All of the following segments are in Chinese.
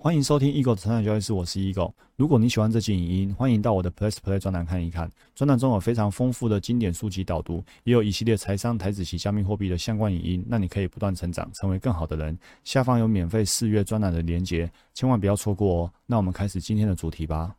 欢迎收听 Eagle 的成长交易室，我是 Eagle。如果你喜欢这期影音，欢迎到我的 Plus Play 专栏看一看。专栏中有非常丰富的经典书籍导读，也有一系列财商、台子及加密货币的相关影音，让你可以不断成长，成为更好的人。下方有免费试阅专栏的连结，千万不要错过哦。那我们开始今天的主题吧。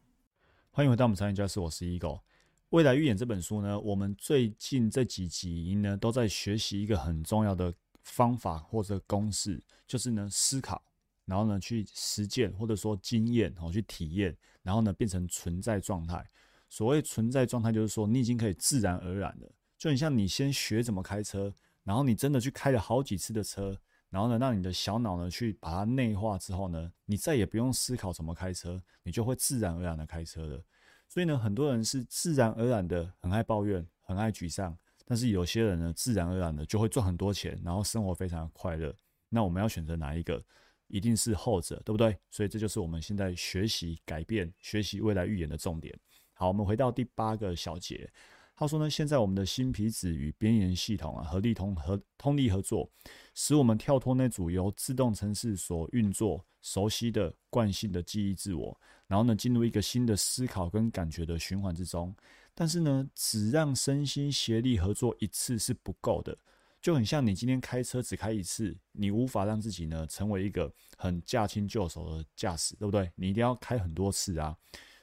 欢迎回到我们成长教室，我是 Eagle。未来预演这本书呢，我们最近这几集音呢，都在学习一个很重要的方法或者公式，就是呢思考。然后呢，去实践或者说经验，哦，去体验，然后呢，变成存在状态。所谓存在状态，就是说你已经可以自然而然的，就很像你先学怎么开车，然后你真的去开了好几次的车，然后呢，让你的小脑呢去把它内化之后呢，你再也不用思考怎么开车，你就会自然而然的开车了。所以呢，很多人是自然而然的很爱抱怨，很爱沮丧，但是有些人呢，自然而然的就会赚很多钱，然后生活非常的快乐。那我们要选择哪一个？一定是后者，对不对？所以这就是我们现在学习、改变、学习未来预言的重点。好，我们回到第八个小节。他说呢，现在我们的新皮质与边缘系统啊，合力通合通力合作，使我们跳脱那组由自动程式所运作、熟悉的惯性的记忆自我，然后呢，进入一个新的思考跟感觉的循环之中。但是呢，只让身心协力合作一次是不够的。就很像你今天开车只开一次，你无法让自己呢成为一个很驾轻就熟的驾驶，对不对？你一定要开很多次啊。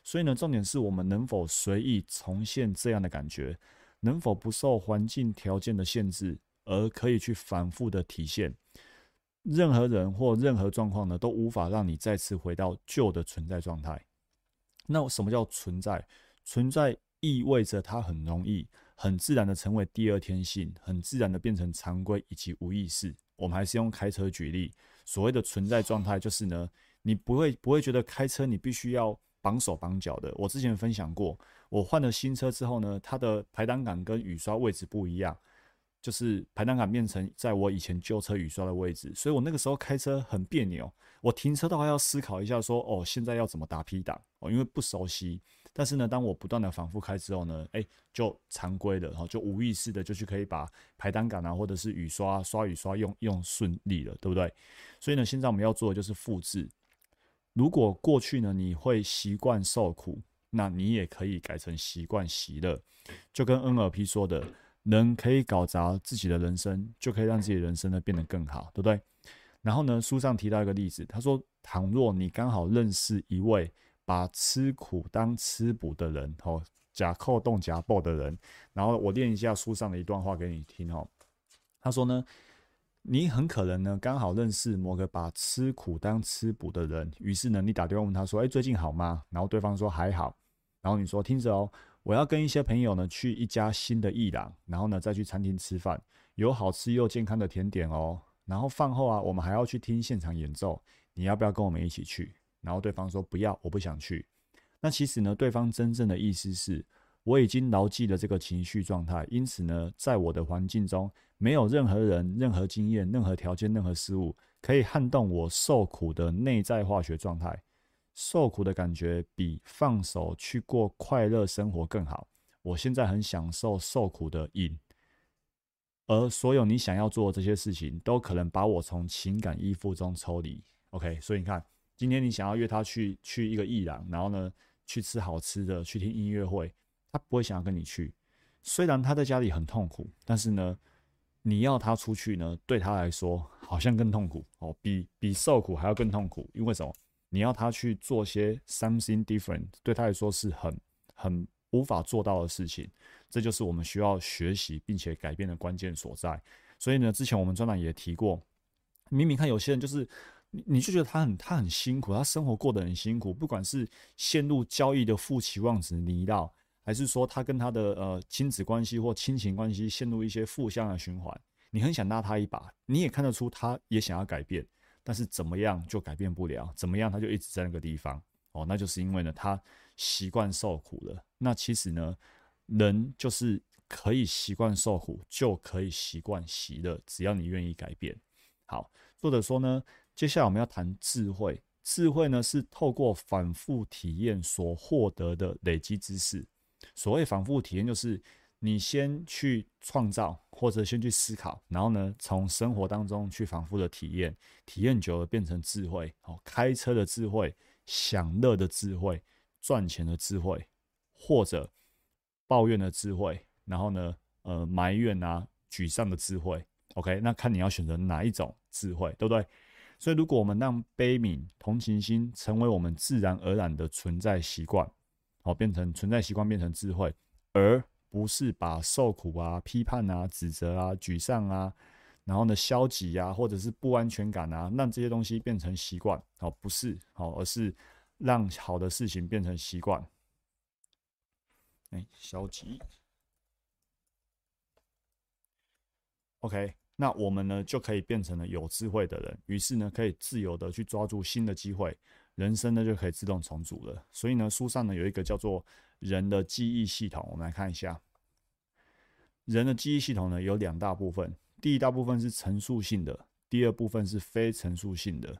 所以呢，重点是我们能否随意重现这样的感觉，能否不受环境条件的限制，而可以去反复的体现。任何人或任何状况呢，都无法让你再次回到旧的存在状态。那什么叫存在？存在意味着它很容易。很自然的成为第二天性，很自然的变成常规以及无意识。我们还是用开车举例，所谓的存在状态就是呢，你不会不会觉得开车你必须要绑手绑脚的。我之前分享过，我换了新车之后呢，它的排挡杆跟雨刷位置不一样，就是排挡杆变成在我以前旧车雨刷的位置，所以我那个时候开车很别扭。我停车的话要思考一下，说哦，现在要怎么打 P 档哦，因为不熟悉。但是呢，当我不断的反复开之后呢，哎，就常规的，然后就无意识的就去可以把排单杆啊，或者是雨刷刷雨刷用用顺利了，对不对？所以呢，现在我们要做的就是复制。如果过去呢，你会习惯受苦，那你也可以改成习惯喜乐。就跟 NLP 说的，人可以搞砸自己的人生，就可以让自己的人生呢变得更好，对不对？然后呢，书上提到一个例子，他说，倘若你刚好认识一位。把吃苦当吃补的人，哦，假扣动假爆的人，然后我念一下书上的一段话给你听，哦。他说呢，你很可能呢刚好认识某个把吃苦当吃补的人，于是呢你打电话问他说，哎，最近好吗？然后对方说还好，然后你说听着哦，我要跟一些朋友呢去一家新的艺廊，然后呢再去餐厅吃饭，有好吃又健康的甜点哦，然后饭后啊我们还要去听现场演奏，你要不要跟我们一起去？然后对方说不要，我不想去。那其实呢，对方真正的意思是，我已经牢记了这个情绪状态，因此呢，在我的环境中，没有任何人、任何经验、任何条件、任何事物可以撼动我受苦的内在化学状态。受苦的感觉比放手去过快乐生活更好。我现在很享受受苦的瘾，而所有你想要做的这些事情，都可能把我从情感依附中抽离。OK，所以你看。今天你想要约他去去一个艺廊，然后呢去吃好吃的，去听音乐会，他不会想要跟你去。虽然他在家里很痛苦，但是呢，你要他出去呢，对他来说好像更痛苦哦，比比受苦还要更痛苦。因为什么？你要他去做些 something different，对他来说是很很无法做到的事情。这就是我们需要学习并且改变的关键所在。所以呢，之前我们专栏也提过，明明看有些人就是。你就觉得他很他很辛苦，他生活过得很辛苦，不管是陷入交易的负期望值泥道，还是说他跟他的呃亲子关系或亲情关系陷入一些负向的循环，你很想拉他一把，你也看得出他也想要改变，但是怎么样就改变不了，怎么样他就一直在那个地方哦，那就是因为呢他习惯受苦了。那其实呢，人就是可以习惯受苦，就可以习惯喜乐，只要你愿意改变。好，作者说呢。接下来我们要谈智慧。智慧呢，是透过反复体验所获得的累积知识。所谓反复体验，就是你先去创造，或者先去思考，然后呢，从生活当中去反复的体验，体验久了变成智慧。哦，开车的智慧，享乐的智慧，赚钱的智慧，或者抱怨的智慧，然后呢，呃，埋怨啊，沮丧的智慧。OK，那看你要选择哪一种智慧，对不对？所以，如果我们让悲悯、同情心成为我们自然而然的存在习惯，好，变成存在习惯，变成智慧，而不是把受苦啊、批判啊、指责啊、沮丧啊，然后呢，消极啊，或者是不安全感啊，让这些东西变成习惯，好，不是好，而是让好的事情变成习惯。哎，消极。OK。那我们呢，就可以变成了有智慧的人，于是呢，可以自由的去抓住新的机会，人生呢就可以自动重组了。所以呢，书上呢有一个叫做人的记忆系统，我们来看一下。人的记忆系统呢有两大部分，第一大部分是陈述性的，第二部分是非陈述性的。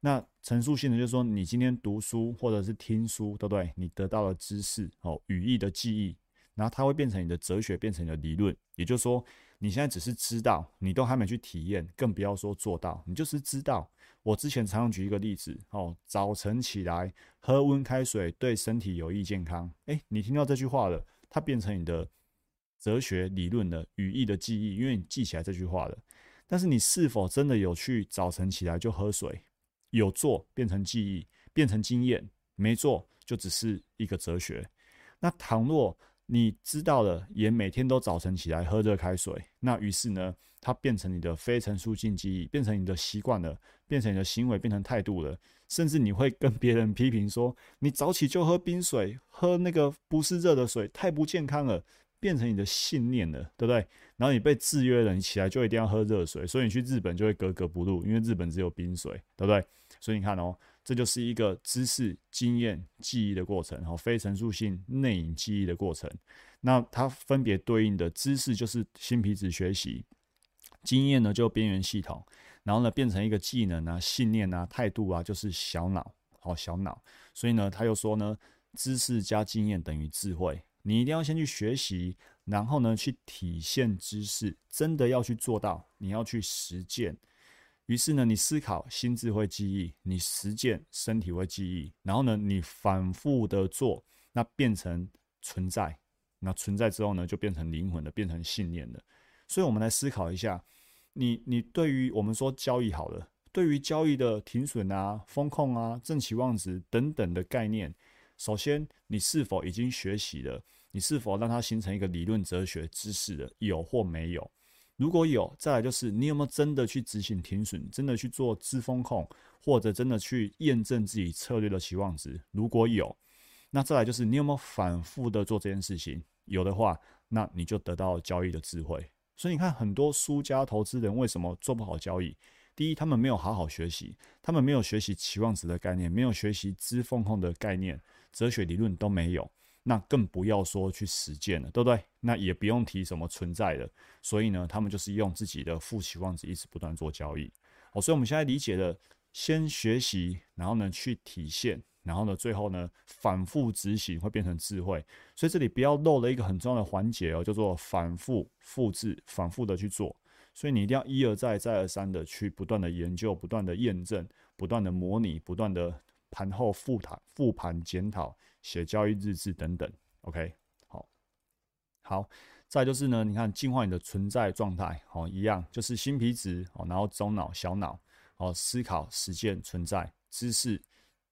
那陈述性的就是说，你今天读书或者是听书，对不对？你得到了知识哦，语义的记忆，然后它会变成你的哲学，变成你的理论，也就是说。你现在只是知道，你都还没去体验，更不要说做到。你就是知道。我之前常常举一个例子哦，早晨起来喝温开水对身体有益健康。诶，你听到这句话了，它变成你的哲学理论的语义的记忆，因为你记起来这句话了。但是你是否真的有去早晨起来就喝水？有做变成记忆，变成经验；没做就只是一个哲学。那倘若你知道了，也每天都早晨起来喝热开水，那于是呢，它变成你的非陈述性记忆，变成你的习惯了，变成你的行为，变成态度了，甚至你会跟别人批评说，你早起就喝冰水，喝那个不是热的水，太不健康了，变成你的信念了，对不对？然后你被制约了，你起来就一定要喝热水，所以你去日本就会格格不入，因为日本只有冰水，对不对？所以你看哦。这就是一个知识、经验、记忆的过程，哈，非陈述性内隐记忆的过程。那它分别对应的知识就是新皮质学习，经验呢就边缘系统，然后呢变成一个技能啊、信念啊、态度啊，就是小脑，好小脑。所以呢，他又说呢，知识加经验等于智慧。你一定要先去学习，然后呢去体现知识，真的要去做到，你要去实践。于是呢，你思考，心智会记忆；你实践，身体会记忆。然后呢，你反复的做，那变成存在。那存在之后呢，就变成灵魂的，变成信念的。所以，我们来思考一下，你你对于我们说交易好了，对于交易的停损啊、风控啊、正期望值等等的概念，首先，你是否已经学习了？你是否让它形成一个理论哲学知识的？有或没有？如果有，再来就是你有没有真的去执行停损，真的去做自风控，或者真的去验证自己策略的期望值？如果有，那再来就是你有没有反复的做这件事情？有的话，那你就得到交易的智慧。所以你看，很多输家投资人为什么做不好交易？第一，他们没有好好学习，他们没有学习期望值的概念，没有学习资风控的概念，哲学理论都没有。那更不要说去实践了，对不对？那也不用提什么存在的，所以呢，他们就是用自己的负期望值一直不断做交易。哦，所以我们现在理解了，先学习，然后呢去体现，然后呢最后呢反复执行会变成智慧。所以这里不要漏了一个很重要的环节哦，叫做反复复制，反复的去做。所以你一定要一而再，再而三的去不断的研究，不断的验证，不断的模拟，不断的。盘后复盘、复盘检讨、写交易日志等等，OK，好，好，再就是呢，你看净化你的存在状态，好，一样就是新皮质，哦，然后中脑、小脑，哦，思考、实践、存在、知识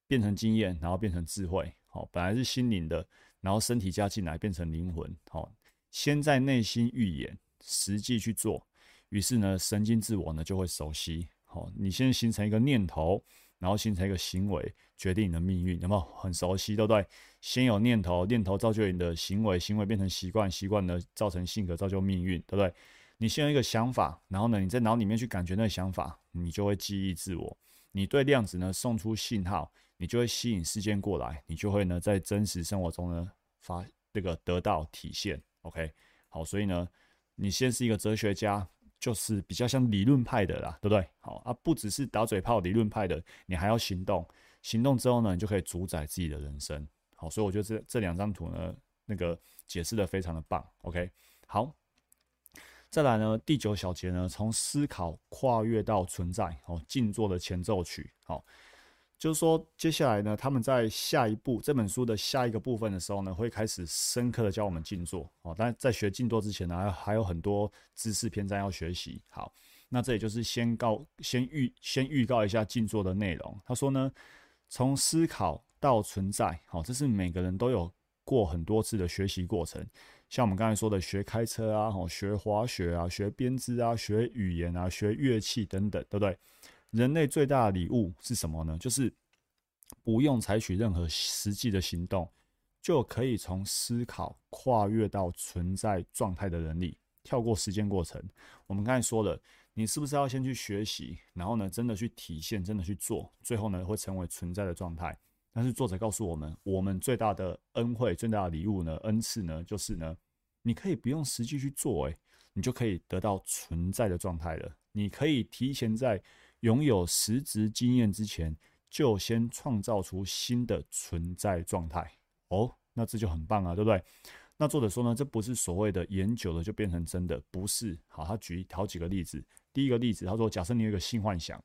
变成经验，然后变成智慧，好，本来是心灵的，然后身体加进来变成灵魂，好，先在内心预演，实际去做，于是呢，神经自我呢就会熟悉，好，你先形成一个念头。然后形成一个行为，决定你的命运，有没有很熟悉，对不对？先有念头，念头造就你的行为，行为变成习惯，习惯呢造成性格，造就命运，对不对？你先有一个想法，然后呢，你在脑里面去感觉那个想法，你就会记忆自我。你对量子呢送出信号，你就会吸引事件过来，你就会呢在真实生活中呢发这个得到体现。OK，好，所以呢，你先是一个哲学家。就是比较像理论派的啦，对不对？好啊，不只是打嘴炮理论派的，你还要行动。行动之后呢，你就可以主宰自己的人生。好，所以我觉得这这两张图呢，那个解释的非常的棒。OK，好，再来呢，第九小节呢，从思考跨越到存在，哦，静坐的前奏曲，好，就是说接下来呢，他们在下一步这本书的下一个部分的时候呢，会开始深刻的教我们静坐，哦，但在学静坐之前呢，还还有很多知识篇章要学习。好，那这也就是先告先预先预告一下静坐的内容。他说呢，从思考到存在，好，这是每个人都有。过很多次的学习过程，像我们刚才说的学开车啊，吼学滑雪啊，学编织啊，学语言啊，学乐器等等，对不对？人类最大的礼物是什么呢？就是不用采取任何实际的行动，就可以从思考跨越到存在状态的能力，跳过时间过程。我们刚才说了，你是不是要先去学习，然后呢，真的去体现，真的去做，最后呢，会成为存在的状态。但是作者告诉我们，我们最大的恩惠、最大的礼物呢，恩赐呢，就是呢，你可以不用实际去做，诶，你就可以得到存在的状态了。你可以提前在拥有实质经验之前，就先创造出新的存在状态。哦，那这就很棒啊，对不对？那作者说呢，这不是所谓的演久了就变成真的，不是。好，他举好几个例子。第一个例子，他说，假设你有一个性幻想。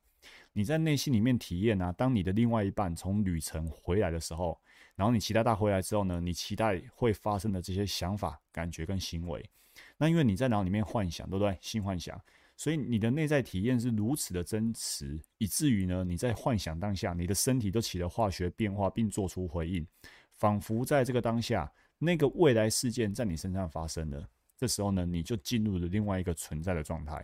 你在内心里面体验啊，当你的另外一半从旅程回来的时候，然后你期待他回来之后呢，你期待会发生的这些想法、感觉跟行为，那因为你在脑里面幻想，对不对？性幻想，所以你的内在体验是如此的真实，以至于呢，你在幻想当下，你的身体都起了化学变化，并做出回应，仿佛在这个当下，那个未来事件在你身上发生了。这时候呢，你就进入了另外一个存在的状态。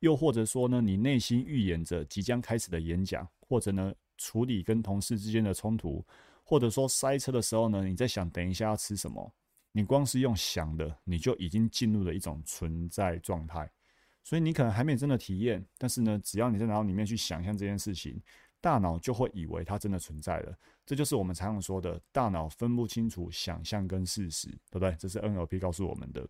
又或者说呢，你内心预演着即将开始的演讲，或者呢处理跟同事之间的冲突，或者说塞车的时候呢，你在想等一下要吃什么，你光是用想的，你就已经进入了一种存在状态。所以你可能还没真的体验，但是呢，只要你在脑里面去想象这件事情，大脑就会以为它真的存在了。这就是我们常常说的，大脑分不清楚想象跟事实，对不对？这是 NLP 告诉我们的。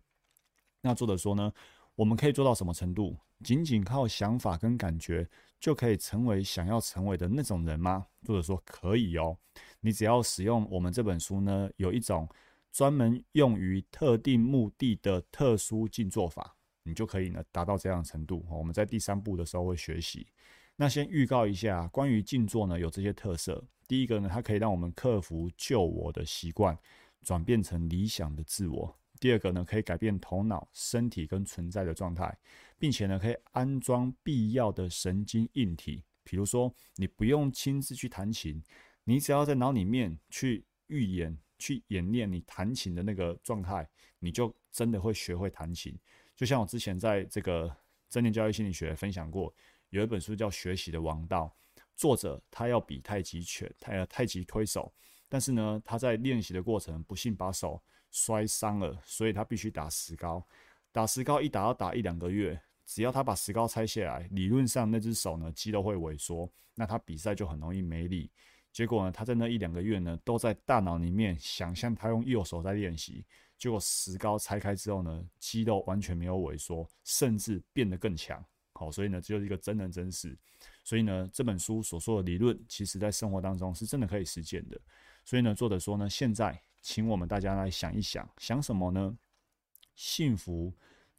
那作者说呢？我们可以做到什么程度？仅仅靠想法跟感觉就可以成为想要成为的那种人吗？作者说可以哦。你只要使用我们这本书呢，有一种专门用于特定目的的特殊静坐法，你就可以呢达到这样的程度。我们在第三步的时候会学习。那先预告一下，关于静坐呢有这些特色。第一个呢，它可以让我们克服旧我的习惯，转变成理想的自我。第二个呢，可以改变头脑、身体跟存在的状态，并且呢，可以安装必要的神经硬体。比如说，你不用亲自去弹琴，你只要在脑里面去预演、去演练你弹琴的那个状态，你就真的会学会弹琴。就像我之前在这个正念教育心理学分享过，有一本书叫《学习的王道》，作者他要比太极拳，他要太极推手，但是呢，他在练习的过程不幸把手。摔伤了，所以他必须打石膏。打石膏一打要打一两个月，只要他把石膏拆下来，理论上那只手呢肌肉会萎缩，那他比赛就很容易没力。结果呢，他在那一两个月呢，都在大脑里面想象他用右手在练习。结果石膏拆开之后呢，肌肉完全没有萎缩，甚至变得更强。好，所以呢，这就是一个真人真事。所以呢，这本书所说的理论，其实在生活当中是真的可以实践的。所以呢，作者说呢，现在。请我们大家来想一想，想什么呢？幸福、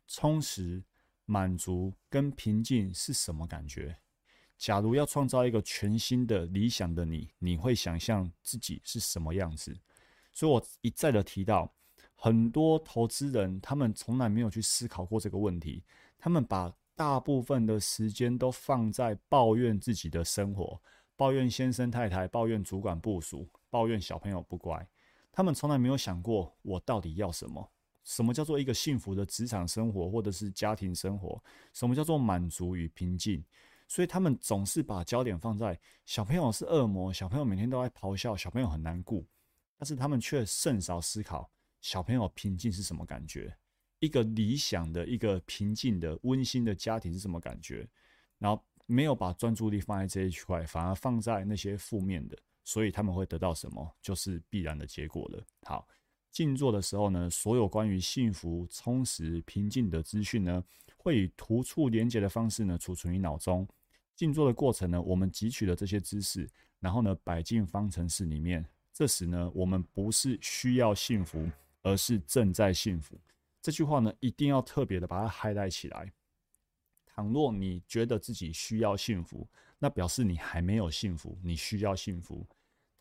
充实、满足跟平静是什么感觉？假如要创造一个全新的理想的你，你会想象自己是什么样子？所以我一再的提到，很多投资人他们从来没有去思考过这个问题，他们把大部分的时间都放在抱怨自己的生活，抱怨先生太太，抱怨主管部署，抱怨小朋友不乖。他们从来没有想过，我到底要什么？什么叫做一个幸福的职场生活，或者是家庭生活？什么叫做满足与平静？所以他们总是把焦点放在小朋友是恶魔，小朋友每天都在咆哮，小朋友很难过。但是他们却甚少思考小朋友平静是什么感觉，一个理想的一个平静的温馨的家庭是什么感觉？然后没有把专注力放在这一块，反而放在那些负面的。所以他们会得到什么，就是必然的结果了。好，静坐的时候呢，所有关于幸福、充实、平静的资讯呢，会以突触连接的方式呢，储存于脑中。静坐的过程呢，我们汲取了这些知识，然后呢，摆进方程式里面。这时呢，我们不是需要幸福，而是正在幸福。这句话呢，一定要特别的把它 highlight 起来。倘若你觉得自己需要幸福，那表示你还没有幸福，你需要幸福。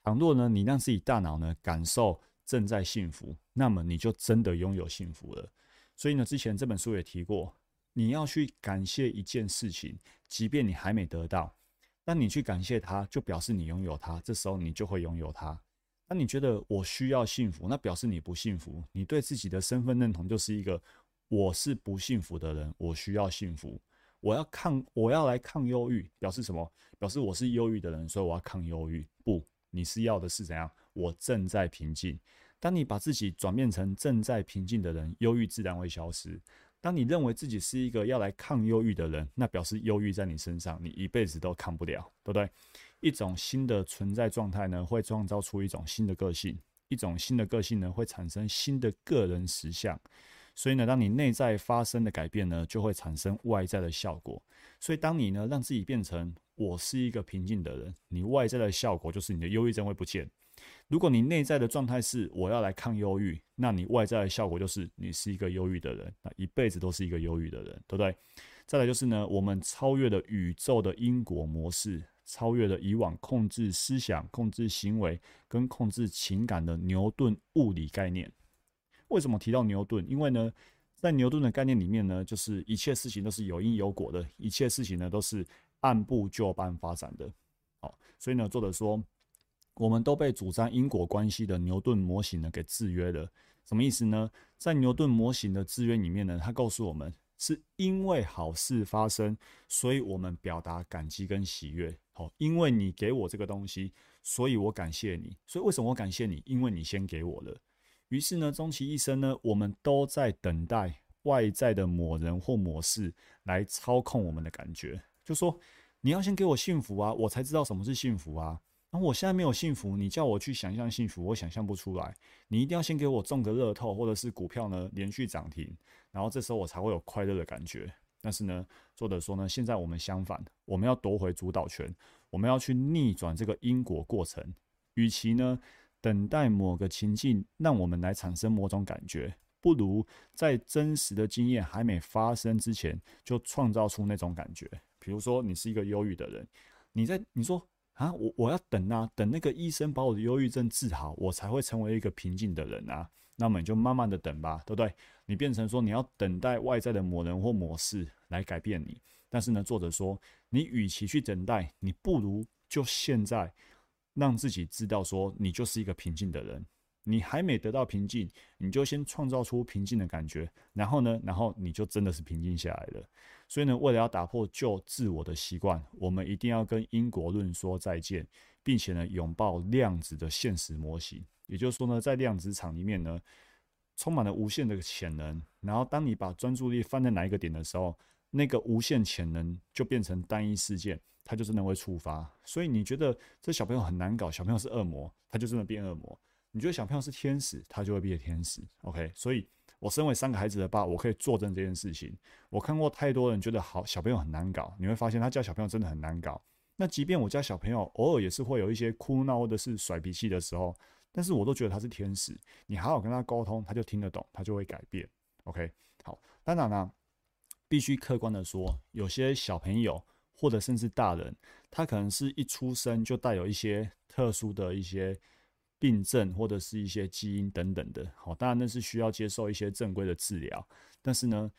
倘若呢，你让自己大脑呢感受正在幸福，那么你就真的拥有幸福了。所以呢，之前这本书也提过，你要去感谢一件事情，即便你还没得到，当你去感谢它，就表示你拥有它，这时候你就会拥有它。那你觉得我需要幸福，那表示你不幸福，你对自己的身份认同就是一个我是不幸福的人，我需要幸福，我要抗，我要来抗忧郁，表示什么？表示我是忧郁的人，所以我要抗忧郁。不，你是要的是怎样？我正在平静。当你把自己转变成正在平静的人，忧郁自然会消失。当你认为自己是一个要来抗忧郁的人，那表示忧郁在你身上，你一辈子都抗不了，对不对？一种新的存在状态呢，会创造出一种新的个性；一种新的个性呢，会产生新的个人实相。所以呢，当你内在发生的改变呢，就会产生外在的效果。所以，当你呢让自己变成我是一个平静的人，你外在的效果就是你的忧郁症会不见。如果你内在的状态是我要来抗忧郁，那你外在的效果就是你是一个忧郁的人，那一辈子都是一个忧郁的人，对不对？再来就是呢，我们超越了宇宙的因果模式，超越了以往控制思想、控制行为跟控制情感的牛顿物理概念。为什么提到牛顿？因为呢，在牛顿的概念里面呢，就是一切事情都是有因有果的，一切事情呢都是按部就班发展的。好，所以呢，作者说。我们都被主张因果关系的牛顿模型呢给制约了，什么意思呢？在牛顿模型的制约里面呢，它告诉我们是因为好事发生，所以我们表达感激跟喜悦。好，因为你给我这个东西，所以我感谢你。所以为什么我感谢你？因为你先给我了。于是呢，终其一生呢，我们都在等待外在的某人或某事来操控我们的感觉。就说你要先给我幸福啊，我才知道什么是幸福啊。然后我现在没有幸福，你叫我去想象幸福，我想象不出来。你一定要先给我中个乐透，或者是股票呢连续涨停，然后这时候我才会有快乐的感觉。但是呢，作者说呢，现在我们相反，我们要夺回主导权，我们要去逆转这个因果过程。与其呢等待某个情境让我们来产生某种感觉，不如在真实的经验还没发生之前就创造出那种感觉。比如说，你是一个忧郁的人，你在你说。啊，我我要等啊，等那个医生把我的忧郁症治好，我才会成为一个平静的人啊。那么你就慢慢的等吧，对不对？你变成说你要等待外在的某人或某事来改变你，但是呢，作者说，你与其去等待，你不如就现在让自己知道说，你就是一个平静的人。你还没得到平静，你就先创造出平静的感觉，然后呢，然后你就真的是平静下来了。所以呢，为了要打破旧自我的习惯，我们一定要跟因果论说再见，并且呢，拥抱量子的现实模型。也就是说呢，在量子场里面呢，充满了无限的潜能。然后，当你把专注力放在哪一个点的时候，那个无限潜能就变成单一事件，它就真的会触发。所以，你觉得这小朋友很难搞，小朋友是恶魔，他就真的变恶魔。你觉得小朋友是天使，他就会变天使。OK，所以我身为三个孩子的爸，我可以作证这件事情。我看过太多人觉得好小朋友很难搞，你会发现他教小朋友真的很难搞。那即便我家小朋友偶尔也是会有一些哭闹或者是甩脾气的时候，但是我都觉得他是天使。你好好跟他沟通，他就听得懂，他就会改变。OK，好，当然呢，必须客观的说，有些小朋友或者甚至大人，他可能是一出生就带有一些特殊的一些。病症或者是一些基因等等的，好，当然那是需要接受一些正规的治疗。但是呢，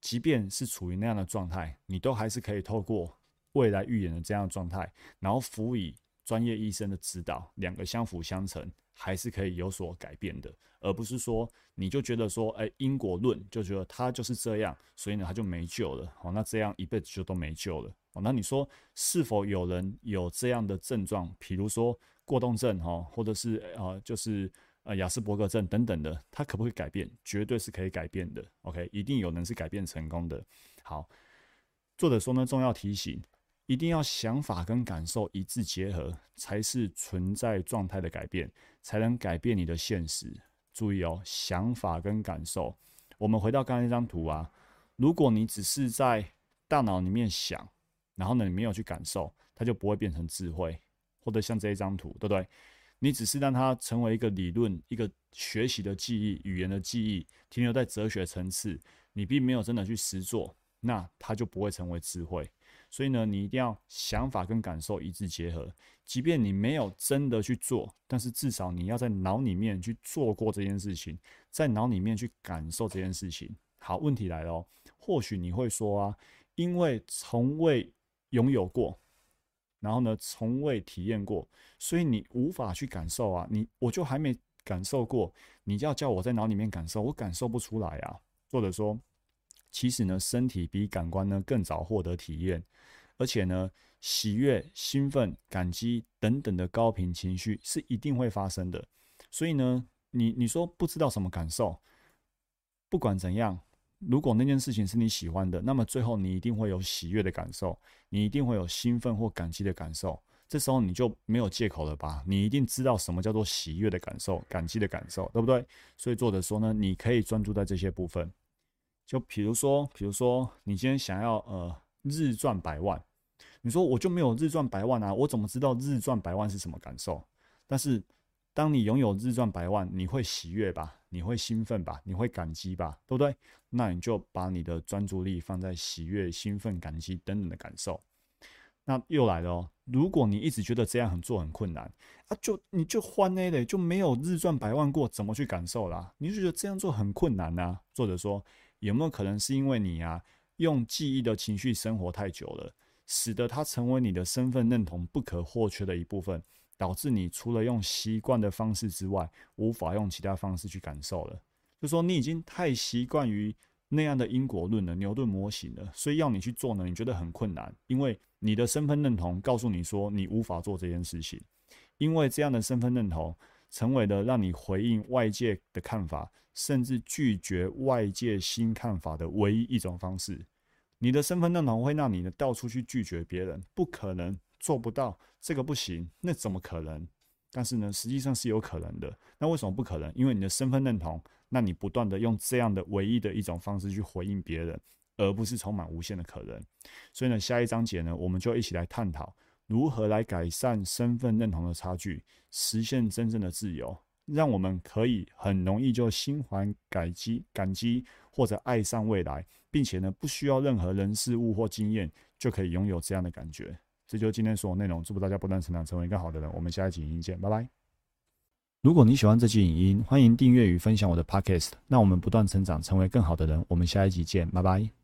即便是处于那样的状态，你都还是可以透过未来预言的这样的状态，然后辅以专业医生的指导，两个相辅相成，还是可以有所改变的，而不是说你就觉得说，哎，因果论就觉得他就是这样，所以呢他就没救了。好，那这样一辈子就都没救了。哦，那你说是否有人有这样的症状？比如说过动症，哈，或者是呃，就是呃，雅斯伯格症等等的，它可不可以改变？绝对是可以改变的。OK，一定有人是改变成功的。好，作者说呢，重要提醒，一定要想法跟感受一致结合，才是存在状态的改变，才能改变你的现实。注意哦，想法跟感受。我们回到刚才那张图啊，如果你只是在大脑里面想。然后呢，你没有去感受，它就不会变成智慧，或者像这一张图，对不对？你只是让它成为一个理论、一个学习的记忆、语言的记忆，停留在哲学层次，你并没有真的去实做，那它就不会成为智慧。所以呢，你一定要想法跟感受一致结合。即便你没有真的去做，但是至少你要在脑里面去做过这件事情，在脑里面去感受这件事情。好，问题来了哦。或许你会说啊，因为从未拥有过，然后呢，从未体验过，所以你无法去感受啊。你我就还没感受过，你就要叫我在脑里面感受，我感受不出来啊。或者说。其实呢，身体比感官呢更早获得体验，而且呢，喜悦、兴奋、感激等等的高频情绪是一定会发生的。所以呢，你你说不知道什么感受，不管怎样，如果那件事情是你喜欢的，那么最后你一定会有喜悦的感受，你一定会有兴奋或感激的感受。这时候你就没有借口了吧？你一定知道什么叫做喜悦的感受、感激的感受，对不对？所以作者说呢，你可以专注在这些部分。就比如说，比如说，你今天想要呃日赚百万，你说我就没有日赚百万啊，我怎么知道日赚百万是什么感受？但是当你拥有日赚百万，你会喜悦吧？你会兴奋吧？你会感激吧？对不对？那你就把你的专注力放在喜悦、兴奋、感激等等的感受。那又来了哦，如果你一直觉得这样很做很困难啊，就你就换那类就没有日赚百万过，怎么去感受啦？你就觉得这样做很困难呐？作者说。有没有可能是因为你啊，用记忆的情绪生活太久了，使得它成为你的身份认同不可或缺的一部分，导致你除了用习惯的方式之外，无法用其他方式去感受了。就说你已经太习惯于那样的因果论了、牛顿模型了，所以要你去做呢，你觉得很困难，因为你的身份认同告诉你说你无法做这件事情，因为这样的身份认同。成为了让你回应外界的看法，甚至拒绝外界新看法的唯一一种方式。你的身份认同会让你呢到处去拒绝别人，不可能做不到，这个不行，那怎么可能？但是呢，实际上是有可能的。那为什么不可能？因为你的身份认同，那你不断的用这样的唯一的一种方式去回应别人，而不是充满无限的可能。所以呢，下一章节呢，我们就一起来探讨。如何来改善身份认同的差距，实现真正的自由，让我们可以很容易就心怀感激、感激或者爱上未来，并且呢，不需要任何人事物或经验就可以拥有这样的感觉。这就是今天所有内容。祝福大家不断成长，成为更好的人。我们下一集影音见，拜拜。如果你喜欢这期影音，欢迎订阅与分享我的 podcast。让我们不断成长，成为更好的人。我们下一集见，拜拜。